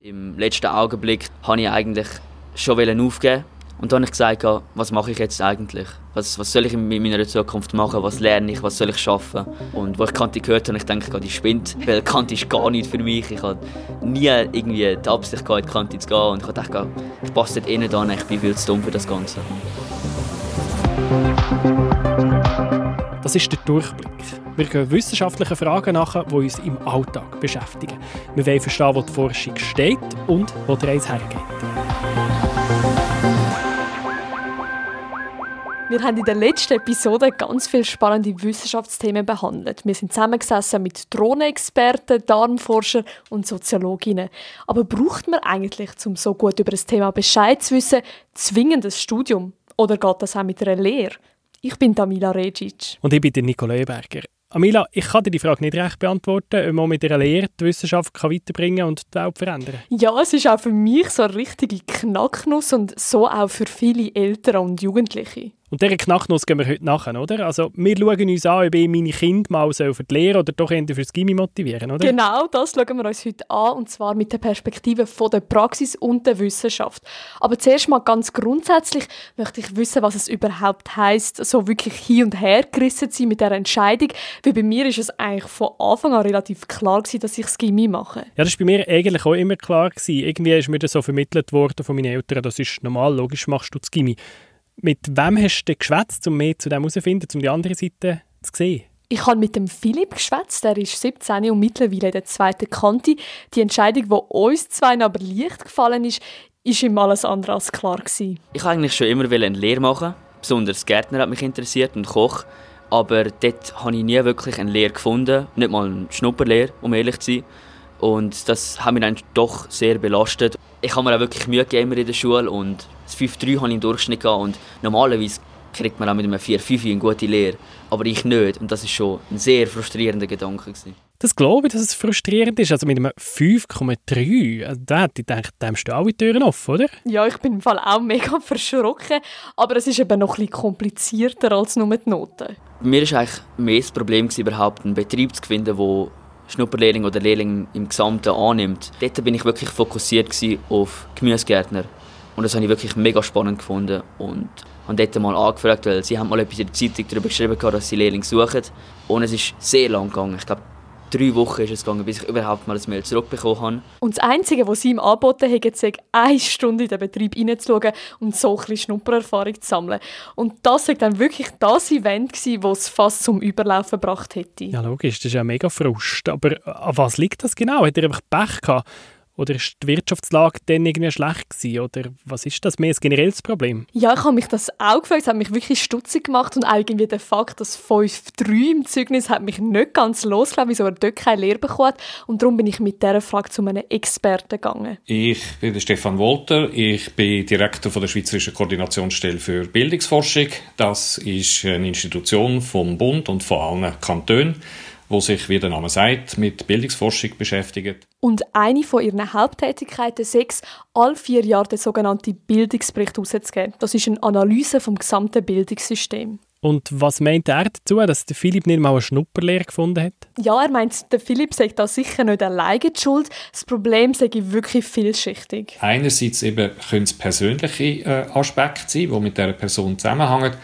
Im letzten Augenblick wollte ich eigentlich schon aufgeben. Und dann habe ich gesagt, was mache ich jetzt eigentlich? Was, was soll ich in meiner Zukunft machen? Was lerne ich? Was soll ich schaffen? Und wo ich Kanti gehört habe, ich denke, die spinnt, weil Kanti ist gar nicht für mich. Ich habe nie irgendwie die Absicht in Kanti zu gehen. Und ich dachte, ich passe dort innen an, ich bin viel zu dumm für das Ganze. Das ist der Durchblick. Wir gehen wissenschaftlichen Fragen nach, die uns im Alltag beschäftigen. Wir wollen verstehen, wo die Forschung steht und wo die Reise hergeht. Wir haben in der letzten Episode ganz viele spannende Wissenschaftsthemen behandelt. Wir sind zusammengesessen mit Drohnenexperten, Darmforschern und Soziologinnen. Aber braucht man eigentlich, um so gut über das Thema Bescheid zu wissen, zwingend ein Studium? Oder geht das auch mit einer Lehre? Ich bin Tamila Regic. Und ich bin Nicola Eberger. Amila, ich kann dir die Frage nicht recht beantworten, ob man mit einer Lehre die Wissenschaft kann weiterbringen und die Welt verändern Ja, es ist auch für mich so eine richtige Knacknuss und so auch für viele Eltern und Jugendliche. Und dieser Knacknuss gehen wir heute nachher, oder? Also wir schauen uns an, ob ich meine Kinder mal für die Lehre oder doch eher fürs Gimmi motivieren, oder? Genau, das schauen wir uns heute an, und zwar mit der Perspektive von der Praxis und der Wissenschaft. Aber zuerst mal ganz grundsätzlich möchte ich wissen, was es überhaupt heißt, so wirklich hin und her gerissen zu sein mit der Entscheidung. Weil bei mir ist es eigentlich von Anfang an relativ klar gewesen, dass ich das Gimmi mache. Ja, das war bei mir eigentlich auch immer klar gewesen. Irgendwie ist mir das so vermittelt worden von meinen Eltern, das ist normal, logisch machst du das Gimmi. Mit wem hast du geschwätzt, um mehr zu dem herauszufinden, um die andere Seite zu sehen? Ich habe mit dem Philipp geschwätzt, der ist 17 und mittlerweile in der zweiten Kante. Die Entscheidung, die uns zwei aber leicht gefallen ist, ist ihm alles andere als klar gewesen. Ich wollte eigentlich schon immer eine Lehre machen. Besonders Gärtner hat mich interessiert und Koch. Aber dort habe ich nie wirklich eine Lehre gefunden. Nicht mal eine Schnupperlehre, um ehrlich zu sein. Und das hat mich dann doch sehr belastet. Ich habe mir auch wirklich Mühe gegeben in der Schule und das 5-3 habe ich im Durchschnitt gehabt und normalerweise kriegt man auch mit einem 4-5 eine gute Lehre. Aber ich nicht und das ist schon ein sehr frustrierender Gedanke. Gewesen. Das glaube ich, dass es frustrierend ist. Also mit einem 5,3, also da hätte ich gedacht, da hast du alle Türen offen, oder? Ja, ich bin im Fall auch mega verschrocken, aber es ist eben noch ein bisschen komplizierter als nur die Noten. Mir war eigentlich mehr das Problem, überhaupt einen Betrieb zu finden, der Schnupperlehrling oder Lehrling im Gesamten annimmt. Dort bin ich wirklich fokussiert auf Gemüsegärtner. Und das habe ich wirklich mega spannend gefunden. Und habe dort mal angefragt, weil sie haben mal etwas in der Zeitung darüber geschrieben, dass sie Lehrling suchen. Und es ist sehr lang gegangen. Ich glaube, drei Wochen ist es gegangen, bis ich überhaupt mal ein Mail zurückbekommen habe. Und das Einzige, was sie ihm angeboten haben, ist eine Stunde in den Betrieb reinzuschauen und so ein bisschen Schnuppererfahrung zu sammeln. Und das war dann wirklich das Event, das es fast zum Überlaufen gebracht hätte. Ja, logisch, das ist ja mega Frust. Aber an was liegt das genau? Hat er einfach Pech gehabt? Oder ist die Wirtschaftslage dann irgendwie schlecht gewesen? Oder was ist das mehr ein generelles Problem? Ja, ich habe mich das auch gefragt. Es hat mich wirklich stutzig gemacht und auch irgendwie der Fakt, dass 5-3 im Zeugnis hat mich nicht ganz losgelassen, wieso er dort keine Lehre bekommen hat. Und darum bin ich mit dieser Frage zu einem Experten gegangen. Ich bin der Stefan Wolter. Ich bin Direktor von der Schweizerischen Koordinationsstelle für Bildungsforschung. Das ist eine Institution vom Bund und von allen Kantonen wo sich, wie der Name sagt, mit Bildungsforschung beschäftigt. Und eine von ihren Haupttätigkeiten ist, alle vier Jahre den sogenannten Bildungsbericht herauszugeben. Das ist eine Analyse vom gesamten Bildungssystem. Und was meint er dazu, dass der Philipp nicht mal eine Schnupperlehre gefunden hat? Ja, er meint, der Philipp sagt da sicher nicht alleine die Schuld. Das Problem sei wirklich vielschichtig. Einerseits eben können es persönliche äh, Aspekte sein, die mit dieser Person zusammenhängen.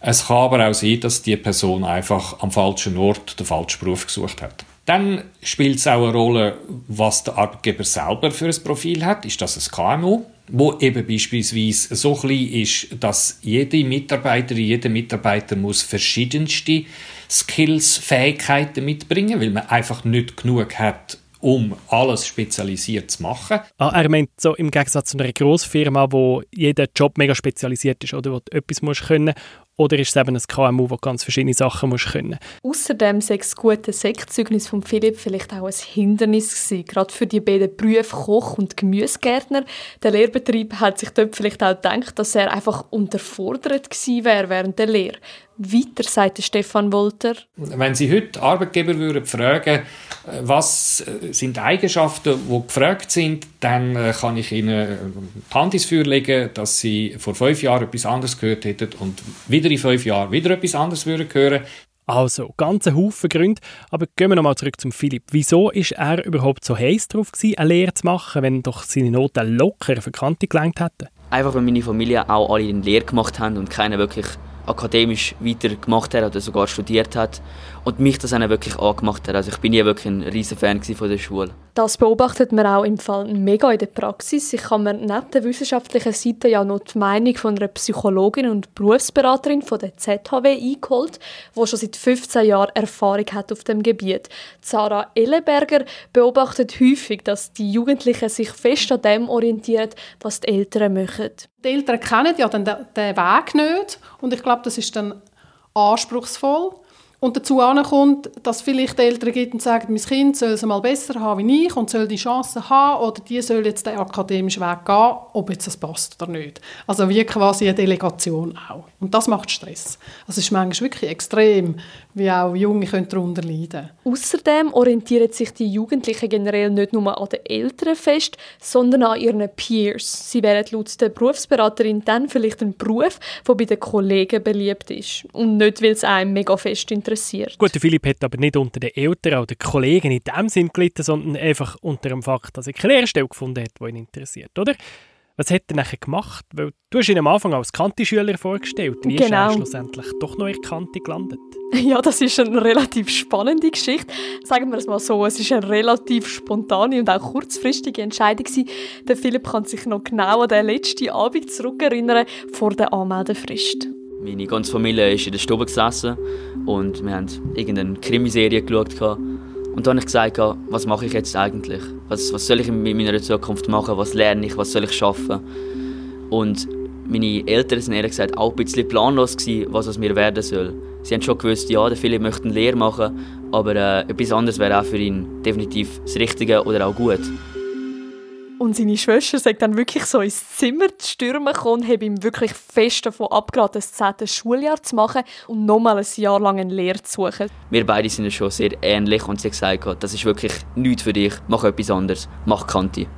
Es kann aber auch sein, dass die Person einfach am falschen Ort den falschen Beruf gesucht hat. Dann spielt es auch eine Rolle, was der Arbeitgeber selber für ein Profil hat. Ist das ein KMU, wo eben beispielsweise so klein ist, dass jede Mitarbeiterin, jeder Mitarbeiter muss verschiedenste Skills, Fähigkeiten mitbringen, weil man einfach nicht genug hat, um alles spezialisiert zu machen. Ah, er meint so im Gegensatz zu einer Grossfirma, wo jeder Job mega spezialisiert ist oder wo du etwas musst können oder ist es eben ein KMU, das ganz verschiedene Sachen muss können Außerdem sei das gute Sektzeugnis von Philipp vielleicht auch ein Hindernis gewesen, gerade für die beiden Berufe Koch und Gemüsegärtner. Der Lehrbetrieb hat sich dort vielleicht auch gedacht, dass er einfach unterfordert gewesen wäre während der Lehre. Weiter sagt Stefan Wolter. Wenn Sie heute Arbeitgeber würden fragen, was sind Eigenschaften, die gefragt sind, dann äh, kann ich Ihnen die Hand ins Feuer legen, dass Sie vor fünf Jahren etwas anderes gehört hätten und wieder in fünf Jahren wieder etwas anderes würden hören. Also, ganze Haufen Gründe. Aber gehen wir nochmal zurück zum Philipp. Wieso ist er überhaupt so heiß darauf gewesen, eine Lehre zu machen, wenn doch seine Noten locker für Kante gelangt hätten? Einfach, weil meine Familie auch alle eine Lehre gemacht haben und keiner wirklich akademisch weitergemacht hat oder sogar studiert hat und mich das auch wirklich angemacht hat. Also ich bin nie wirklich ein riesen Fan von der Schule. Das beobachtet man auch im Fall mega in der Praxis. Ich kann mir neben der wissenschaftlichen Seite ja noch die Meinung von einer Psychologin und Berufsberaterin von der ZHW eingeholt, die schon seit 15 Jahren Erfahrung hat auf dem Gebiet. Sarah Ellenberger beobachtet häufig, dass die Jugendlichen sich fest an dem orientieren, was die Eltern machen. Die Eltern kennen ja den, den Weg nicht und ich glaube, das ist dann anspruchsvoll. Und dazu kommt, dass vielleicht Eltern gibt und sagen, mein Kind soll es mal besser haben wie ich und soll die Chance haben oder die soll jetzt den akademischen Weg gehen, ob jetzt das passt oder nicht. Also wie quasi eine Delegation auch. Und das macht Stress. Also es ist manchmal wirklich extrem, wie auch Junge können darunter leiden. Außerdem orientieren sich die Jugendlichen generell nicht nur an den Eltern fest, sondern an ihren Peers. Sie wählen laut der Berufsberaterin dann vielleicht einen Beruf, der bei den Kollegen beliebt ist und nicht, weil es einem mega fest interessiert interessiert. Gut, der Philipp hat aber nicht unter den Eltern oder Kollegen in dem Sinn gelitten, sondern einfach unter dem Fakt, dass er keine Lehrstelle gefunden hat, die ihn interessiert, oder? Was hat er nachher gemacht? Weil du hast ihn am Anfang als Kanti-Schüler vorgestellt. Wie genau. ist er genau. schlussendlich doch noch in Kanti gelandet? Ja, das ist eine relativ spannende Geschichte. Sagen wir es mal so, es ist eine relativ spontane und auch kurzfristige Entscheidung. Der Philipp kann sich noch genau an den letzten Abend zurückerinnern vor der Anmeldefrist. Meine ganze Familie ist in der Stube gesessen und wir haben irgendeine Krimiserie geschaut. Und dann habe ich gesagt, was mache ich jetzt eigentlich? Was, was soll ich in meiner Zukunft machen? Was lerne ich? Was soll ich schaffen? Und meine Eltern sind ehrlich gesagt auch ein bisschen planlos gewesen, was aus mir werden soll. Sie haben schon gewusst, ja, der Philipp möchte eine Lehre machen, aber äh, etwas anderes wäre auch für ihn definitiv das Richtige oder auch gut. Und seine Schwester sagt dann wirklich so ins Zimmer zu stürmen und hat ihm wirklich fest davon abgeraten, das 10. Schuljahr zu machen und nochmal ein Jahr lang eine Lehre zu suchen. Wir beide sind schon sehr ähnlich und sie hat gesagt, das ist wirklich nichts für dich, mach etwas anderes, mach Kanti.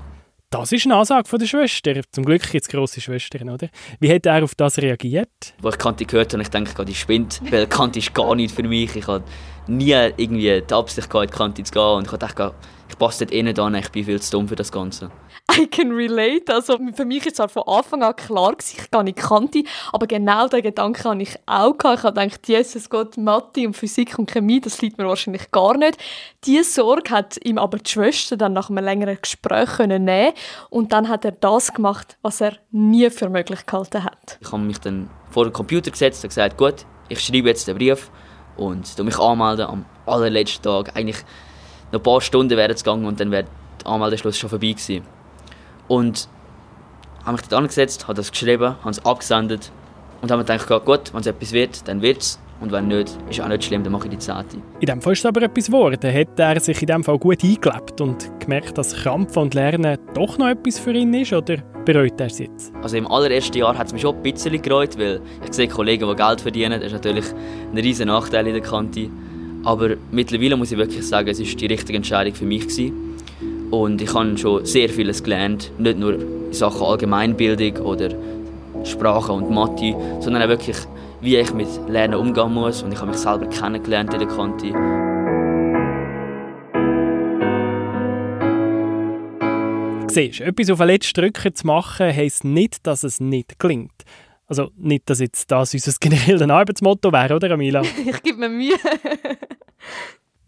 Das ist eine Ansage von der Schwester. Zum Glück gibt es grosse Schwestern, oder? Wie hat er auf das reagiert? Als ich Kanti gehört habe, ich denke, die spinnt, weil Kanti ist gar nicht für mich. Ich hatte nie irgendwie die Absicht, in die Kanti zu gehen und ich dachte, ich passe dort eh nicht an, ich bin viel zu dumm für das Ganze. I can relate. Also für mich ist es von Anfang an klar, dass ich gar nicht kannte, aber genau diesen Gedanken hatte ich auch. Ich habe gedacht, Jesus Gott, Mathe und Physik und Chemie, das liegt mir wahrscheinlich gar nicht. Diese Sorge hat ihm aber die Schwester dann nach einem längeren Gespräch nehmen und dann hat er das gemacht, was er nie für möglich gehalten hat. Ich habe mich dann vor den Computer gesetzt und gesagt, gut, ich schreibe jetzt den Brief und mich anmelden am allerletzten Tag. Eigentlich noch ein paar Stunden wären es gegangen und dann wäre der Anmeldeschluss schon vorbei gewesen. Und habe mich dort angesetzt, habe das geschrieben, habe es abgesendet und habe mir gedacht, gut, wenn es etwas wird, dann wird es. Und wenn nicht, ist auch nicht schlimm, dann mache ich die Zehnte. In dem Fall ist es aber etwas geworden. Hat er sich in dem Fall gut eingelebt und gemerkt, dass Krampfen und Lernen doch noch etwas für ihn ist? Oder bereut er es jetzt? Also im allerersten Jahr hat es mich schon ein bisschen gereut, weil ich sehe Kollegen, die Geld verdienen. Das ist natürlich ein riesen Nachteil in der Kante. Aber mittlerweile muss ich wirklich sagen, es war die richtige Entscheidung für mich. Gewesen. Und ich habe schon sehr vieles gelernt, nicht nur in Sachen Allgemeinbildung oder Sprache und Mathe, sondern auch wirklich, wie ich mit Lernen umgehen muss. Und ich habe mich selber kennengelernt in der Kante. Siehst, etwas auf den letzten Drücker zu machen, heisst nicht, dass es nicht klingt. Also nicht, dass jetzt das unser generelles Arbeitsmotto wäre, oder Amila? ich gebe mir Mühe.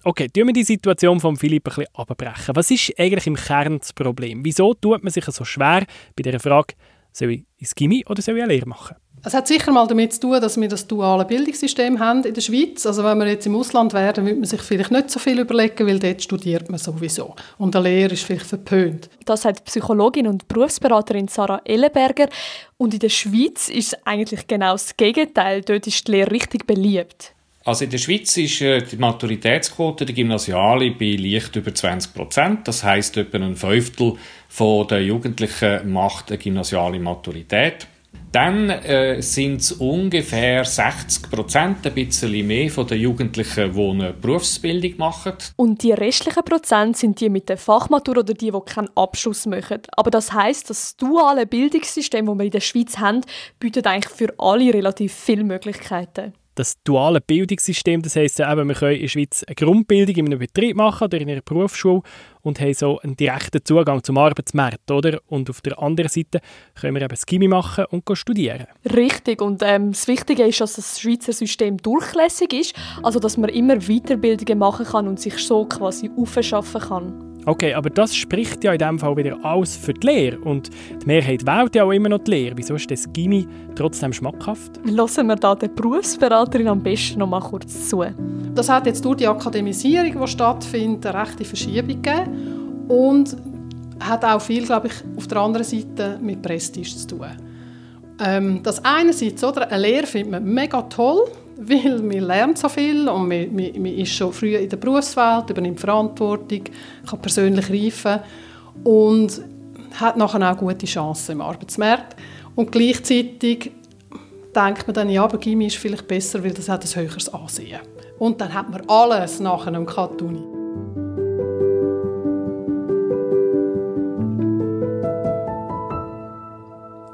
Okay, tun wir die Situation von Philipp ein bisschen abbrechen. Was ist eigentlich im Kern das Problem? Wieso tut man sich so schwer bei der Frage, soll ich ins Gimmi oder soll ich eine Lehre machen? Es hat sicher mal damit zu tun, dass wir das duale Bildungssystem haben in der Schweiz. Also wenn wir jetzt im Ausland wären, würde man sich vielleicht nicht so viel überlegen, weil dort studiert man sowieso. Und eine Lehre ist vielleicht verpönt. Das sagt Psychologin und Berufsberaterin Sarah Ellenberger. Und in der Schweiz ist es eigentlich genau das Gegenteil. Dort ist die Lehre richtig beliebt. Also in der Schweiz ist äh, die Maturitätsquote der Gymnasiale bei leicht über 20 Prozent. Das heißt, etwa ein Fünftel der Jugendlichen macht eine gymnasiale Maturität. Dann äh, sind es ungefähr 60 Prozent, ein bisschen mehr von den Jugendlichen, die eine Berufsbildung machen. Und die restlichen Prozent sind die mit der Fachmatur oder die, die keinen Abschluss machen. Aber das heißt, das duale Bildungssystem, das wir in der Schweiz haben, bietet eigentlich für alle relativ viele Möglichkeiten. Das duale Bildungssystem. Das heisst eben, wir können in der Schweiz eine Grundbildung in einem Betrieb machen oder in einer Berufsschule und haben so einen direkten Zugang zum Arbeitsmarkt, oder? Und auf der anderen Seite können wir eben das Gimmi machen und studieren. Richtig. Und ähm, das Wichtige ist, dass das Schweizer System durchlässig ist, also dass man immer Weiterbildungen machen kann und sich so quasi aufschaffen kann. Okay, aber das spricht ja in dem Fall wieder alles für die Lehre. Und die Mehrheit wählt ja auch immer noch die Lehre. Wieso ist das Gimmi trotzdem schmackhaft? Lassen wir da der Berufsberaterin am besten noch mal kurz zu. Das hat jetzt durch die Akademisierung, die stattfindet, eine rechte Verschiebung gegeben. Und hat auch viel, glaube ich, auf der anderen Seite mit Prestige zu tun. Ähm, das einerseits, oder, eine Lehre findet man mega toll weil man lernt so viel und man, man, man ist schon früh in der Berufswelt, übernimmt Verantwortung, kann persönlich reifen und hat nachher auch gute Chancen im Arbeitsmarkt. Und gleichzeitig denkt man dann, ja, aber Gimmi ist vielleicht besser, weil das hat ein höheres Ansehen. Und dann hat man alles nachher am Katuni.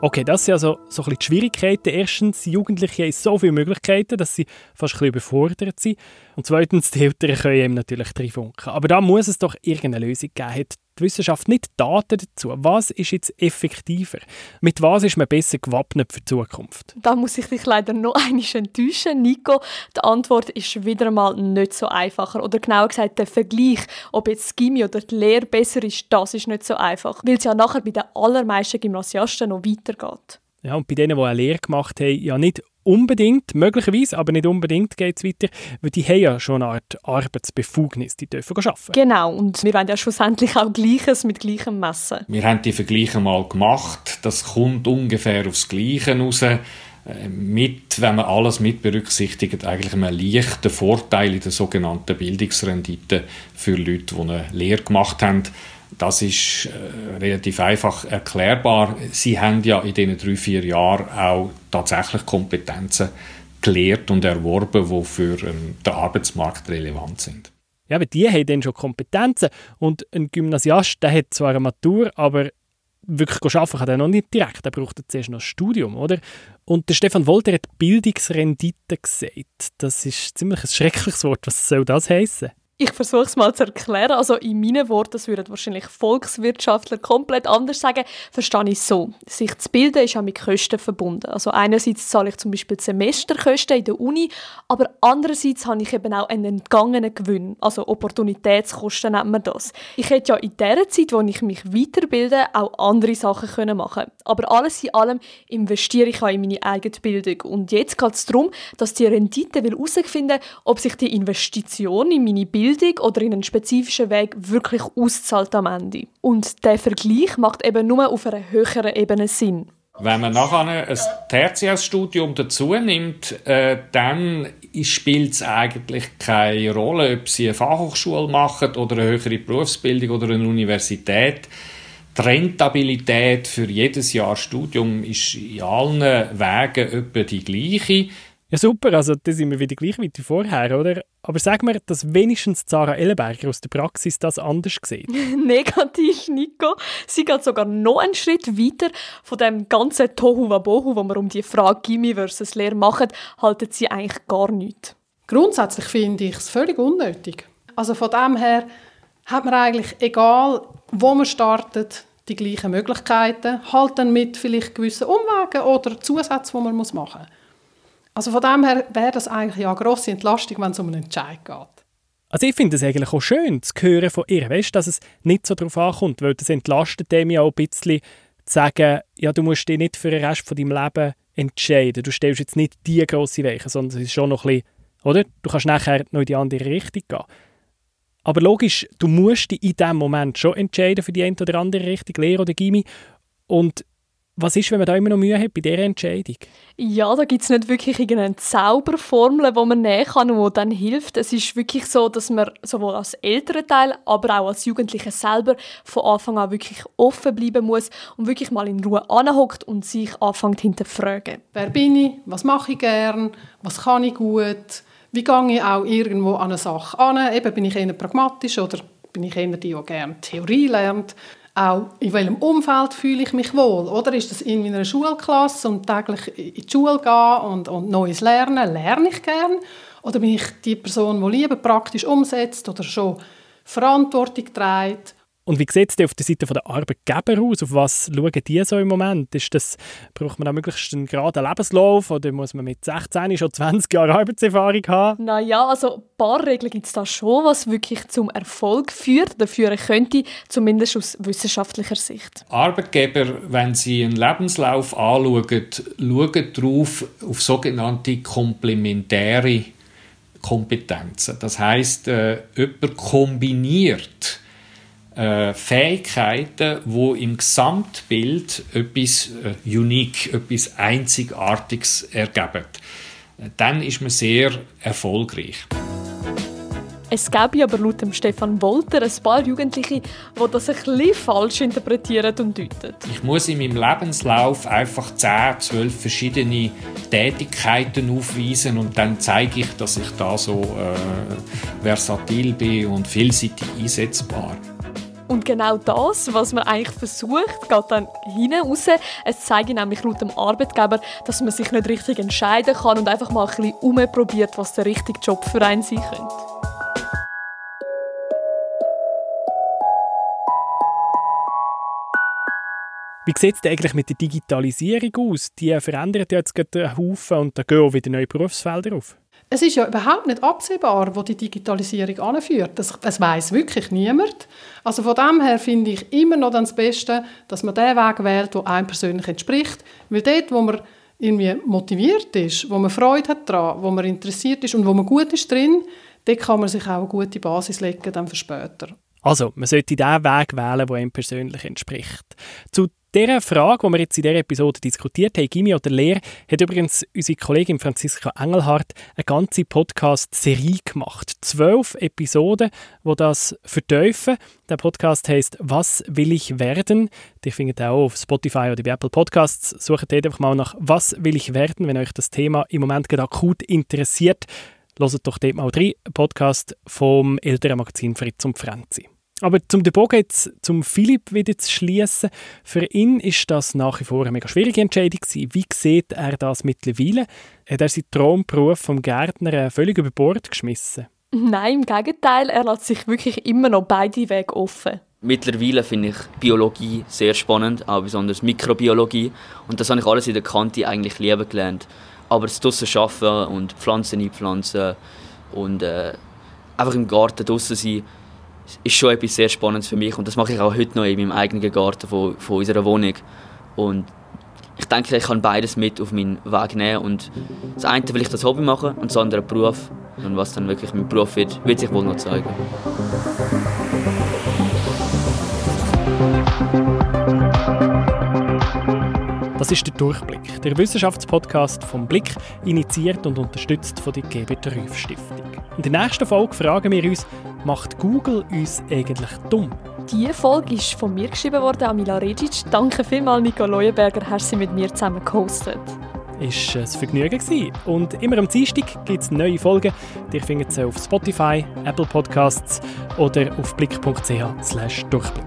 Okay, das sind also so ein bisschen die Schwierigkeiten. Erstens, Jugendliche haben so viele Möglichkeiten, dass sie fast ein bisschen überfordert sind. Und zweitens, die Eltern können ihm natürlich drin funken. Aber da muss es doch irgendeine Lösung geben. Hat die Wissenschaft nicht Daten dazu? Was ist jetzt effektiver? Mit was ist man besser gewappnet für die Zukunft? Da muss ich dich leider noch einmal enttäuschen, Nico. Die Antwort ist wieder einmal nicht so einfacher. Oder genauer gesagt, der Vergleich, ob jetzt die Gimmi oder die Lehre besser ist, das ist nicht so einfach. Weil es ja nachher bei den allermeisten Gymnasiasten noch weitergeht. Ja, und bei denen, die eine Lehre gemacht haben, ja nicht unbedingt, möglicherweise, aber nicht unbedingt geht es weiter, weil die haben ja schon eine Art Arbeitsbefugnis, die dürfen arbeiten. Genau, und wir wollen ja schlussendlich auch Gleiches mit Gleichem messen. Wir haben die Vergleiche mal gemacht, das kommt ungefähr aufs Gleiche raus. Äh, mit, wenn man alles mit berücksichtigt, eigentlich einen leichten Vorteil in der sogenannten Bildungsrendite für Leute, die eine Lehre gemacht haben. Das ist äh, relativ einfach erklärbar. Sie haben ja in diesen drei, vier Jahren auch tatsächlich Kompetenzen gelehrt und erworben, die für ähm, den Arbeitsmarkt relevant sind. Ja, aber die haben dann schon Kompetenzen. Und ein Gymnasiast, der hat zwar eine Matur, aber wirklich arbeiten kann er noch nicht direkt. Er braucht zuerst noch ein Studium, oder? Und der Stefan Wolter hat Bildungsrendite gesagt. Das ist ziemlich ein schreckliches Wort. Was soll das heißen? Ich versuche es mal zu erklären. Also in meinen Worten, das würden wahrscheinlich Volkswirtschaftler komplett anders sagen, verstehe ich so. Sich zu bilden ist ja mit Kosten verbunden. Also einerseits zahle ich zum Beispiel Semesterkosten in der Uni, aber andererseits habe ich eben auch einen entgangenen Gewinn. Also Opportunitätskosten nennt man das. Ich hätte ja in der Zeit, wo ich mich weiterbilde, auch andere Sachen können machen Aber alles in allem investiere ich auch in meine eigene Bildung. Und jetzt geht es darum, dass die Rendite herausfinden will, ob sich die Investition in meine Bildung Bildung oder in einen spezifischen Weg wirklich auszahlt am Ende. Und der Vergleich macht eben nur auf einer höheren Ebene Sinn. Wenn man nachher ein Tertiärstudium dazu nimmt, äh, dann spielt es eigentlich keine Rolle, ob sie eine Fachhochschule machen oder eine höhere Berufsbildung oder eine Universität. Die Rentabilität für jedes Jahr Studium ist in allen Wegen etwa die gleiche. Ja, super, also da sind wir wieder gleich wie vorher, oder? Aber sag mir, dass wenigstens Sarah Ellenberger aus der Praxis das anders sieht. Negativ, Nico. Sie geht sogar noch einen Schritt weiter. Von dem ganzen Tohu Wabohu, wo wir um die Frage Gimmi versus Lehre machen, halten sie eigentlich gar nichts. Grundsätzlich finde ich es völlig unnötig. Also von dem her hat man eigentlich, egal wo man startet, die gleichen Möglichkeiten, halt dann mit vielleicht gewissen Umwegen oder Zusätzen, die man machen muss. Also von dem her wäre das eigentlich ja eine grosse Entlastung, wenn es um einen Entscheid geht. Also ich finde es eigentlich auch schön zu hören von ihr, weißt, dass es nicht so darauf ankommt, weil das entlastet dem ja auch ein bisschen zu sagen, ja, du musst dich nicht für den Rest von deinem Leben entscheiden. Du stellst jetzt nicht die grosse Weiche, sondern es ist schon noch ein bisschen, oder? Du kannst nachher noch in die andere Richtung gehen. Aber logisch, du musst dich in diesem Moment schon entscheiden für die eine oder andere Richtung, Lehre oder Gimmi. Und was ist, wenn man da immer noch Mühe hat bei dieser Entscheidung? Ja, da gibt es nicht wirklich irgendeine Zauberformel, die man nehmen kann und die dann hilft. Es ist wirklich so, dass man sowohl als älterer Teil, aber auch als Jugendlicher selber von Anfang an wirklich offen bleiben muss und wirklich mal in Ruhe anhockt und sich anfängt hinterfragen. Wer bin ich? Was mache ich gern? Was kann ich gut? Wie gehe ich auch irgendwo an eine Sache an? Eben, bin ich eher pragmatisch oder bin ich eher die, die gerne Theorie lernt? Auch in welchem Umfeld fühle ich mich wohl. Oder ist das in einer Schulklasse und täglich in die Schule gehen und, und Neues lernen, lerne ich gern? Oder bin ich die Person, die lieber praktisch umsetzt oder schon Verantwortung trägt? Und wie sieht es auf der Seite der Arbeitgeber aus? Auf was schauen die so im Moment? Ist das, braucht man da möglichst einen geraden Lebenslauf oder muss man mit 16 schon 20 Jahre Arbeitserfahrung haben? Naja, also ein paar Regeln gibt es da schon, was wirklich zum Erfolg führt oder führen könnte, zumindest aus wissenschaftlicher Sicht. Arbeitgeber, wenn sie einen Lebenslauf anschauen, schauen darauf auf sogenannte komplementäre Kompetenzen. Das heißt, äh, jemand kombiniert äh, Fähigkeiten, wo im Gesamtbild etwas äh, unique, etwas Einzigartiges ergeben. Dann ist man sehr erfolgreich. Es gäbe aber laut Stefan Wolter ein paar Jugendliche, die das ein bisschen falsch interpretieren und deuten. Ich muss in meinem Lebenslauf einfach 10, 12 verschiedene Tätigkeiten aufweisen und dann zeige ich, dass ich da so äh, versatil bin und vielseitig einsetzbar. Und genau das, was man eigentlich versucht, geht dann hinten raus. Es zeigt nämlich laut dem Arbeitgeber, dass man sich nicht richtig entscheiden kann und einfach mal ein bisschen umprobiert, was der richtige Job für einen sein könnte. Wie sieht es eigentlich mit der Digitalisierung aus? Die verändert jetzt gerade einen Haufen und da gehen auch wieder neue Berufsfelder auf. Es ist ja überhaupt nicht absehbar, wo die Digitalisierung anführt. Das, das weiß wirklich niemand. Also von dem her finde ich immer noch das Beste, dass man den Weg wählt, der einem persönlich entspricht. Weil dort, wo man irgendwie motiviert ist, wo man Freude hat daran, wo man interessiert ist und wo man gut ist drin, dort kann man sich auch eine gute Basis legen dann für später. Also, man sollte den Weg wählen, der einem persönlich entspricht. Zu dieser Frage, die wir jetzt in dieser Episode diskutiert haben, Gimmi oder Lehr, hat übrigens unsere Kollegin Franziska Engelhardt eine ganze Podcast-Serie gemacht. Zwölf Episoden, die das vertiefen. Der Podcast heißt «Was will ich werden?». Die findet ihr auch auf Spotify oder bei Apple Podcasts. Sucht einfach mal nach «Was will ich werden?», wenn euch das Thema im Moment gerade akut interessiert. Hört doch dort mal rein, Podcast vom älteren Magazin Fritz und Franzi. Aber zum den Bogen jetzt zum Philipp wieder zu schließen, für ihn ist das nach wie vor eine mega schwierige Entscheidung gewesen. Wie sieht er das mittlerweile? Hat er seinen Traumberuf vom Gärtner völlig über Bord geschmissen? Nein, im Gegenteil, er lässt sich wirklich immer noch beide Wege offen. Mittlerweile finde ich Biologie sehr spannend, auch besonders Mikrobiologie. Und das habe ich alles in der Kante eigentlich lieben gelernt. Aber das draussen arbeiten und Pflanzen einpflanzen und äh, einfach im Garten draussen sein, ist schon etwas sehr Spannendes für mich und das mache ich auch heute noch in meinem eigenen Garten von, von unserer Wohnung. Und ich denke, ich kann beides mit auf meinen Weg nehmen und das eine will ich das Hobby machen und das andere Beruf. Und was dann wirklich mein Beruf wird, wird sich wohl noch zeigen. Das ist der Durchblick, der Wissenschaftspodcast vom Blick, initiiert und unterstützt von der Gebet Rüff Stiftung. In der nächsten Folge fragen wir uns, macht Google uns eigentlich dumm? Diese Folge ist von mir geschrieben worden, Amila Regic. Danke vielmals, Nico Leuenberger, hast sie mit mir zusammen gehostet. Ist ein Vergnügen gewesen. Und immer am Dienstag gibt es neue Folgen. Die findet sie auf Spotify, Apple Podcasts oder auf blick.ch/durchblick.